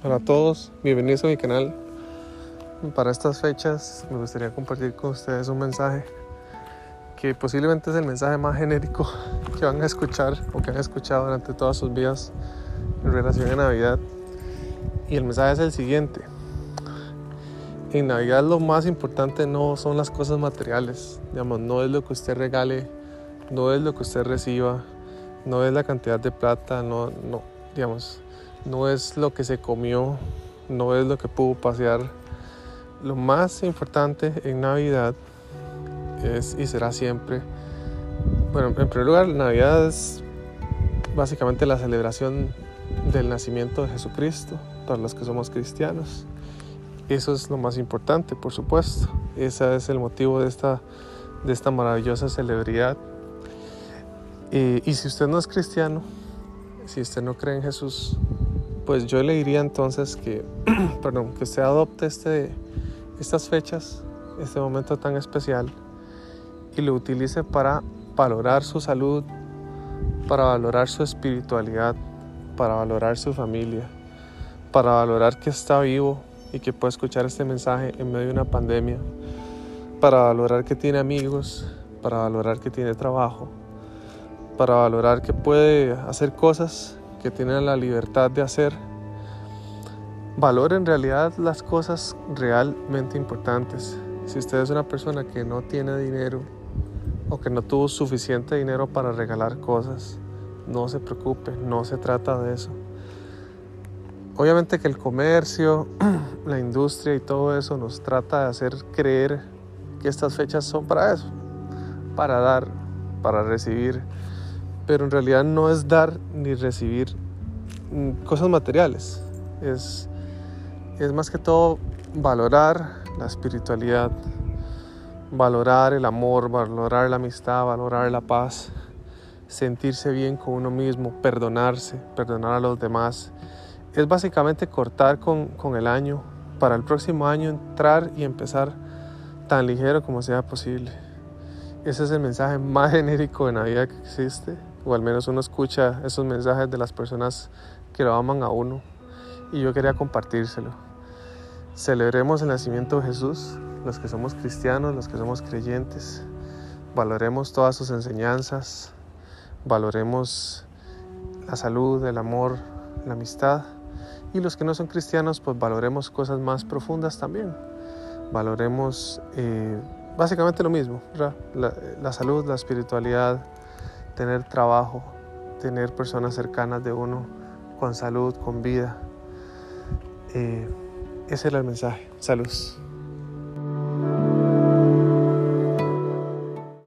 Hola a todos, bienvenidos a mi canal. Para estas fechas me gustaría compartir con ustedes un mensaje que posiblemente es el mensaje más genérico que van a escuchar o que han escuchado durante todas sus vidas en relación a Navidad. Y el mensaje es el siguiente. En Navidad lo más importante no son las cosas materiales, digamos, no es lo que usted regale, no es lo que usted reciba, no es la cantidad de plata, no, no, digamos, no es lo que se comió, no es lo que pudo pasear. Lo más importante en Navidad es y será siempre, bueno, en primer lugar, Navidad es básicamente la celebración del nacimiento de Jesucristo para los que somos cristianos. Eso es lo más importante, por supuesto. Ese es el motivo de esta, de esta maravillosa celebridad. Y, y si usted no es cristiano, si usted no cree en Jesús, pues yo le diría entonces que, perdón, que usted adopte este, estas fechas, este momento tan especial y lo utilice para valorar su salud, para valorar su espiritualidad, para valorar su familia, para valorar que está vivo y que puede escuchar este mensaje en medio de una pandemia, para valorar que tiene amigos, para valorar que tiene trabajo, para valorar que puede hacer cosas que tienen la libertad de hacer, valore en realidad las cosas realmente importantes. Si usted es una persona que no tiene dinero o que no tuvo suficiente dinero para regalar cosas, no se preocupe, no se trata de eso. Obviamente que el comercio, la industria y todo eso nos trata de hacer creer que estas fechas son para eso, para dar, para recibir pero en realidad no es dar ni recibir mm, cosas materiales, es, es más que todo valorar la espiritualidad, valorar el amor, valorar la amistad, valorar la paz, sentirse bien con uno mismo, perdonarse, perdonar a los demás. Es básicamente cortar con, con el año para el próximo año entrar y empezar tan ligero como sea posible. Ese es el mensaje más genérico de Navidad que existe o al menos uno escucha esos mensajes de las personas que lo aman a uno. Y yo quería compartírselo. Celebremos el nacimiento de Jesús, los que somos cristianos, los que somos creyentes, valoremos todas sus enseñanzas, valoremos la salud, el amor, la amistad. Y los que no son cristianos pues valoremos cosas más profundas también, valoremos eh, básicamente lo mismo, la, la salud, la espiritualidad, tener trabajo, tener personas cercanas de uno con salud, con vida. Eh, ese era el mensaje. Salud.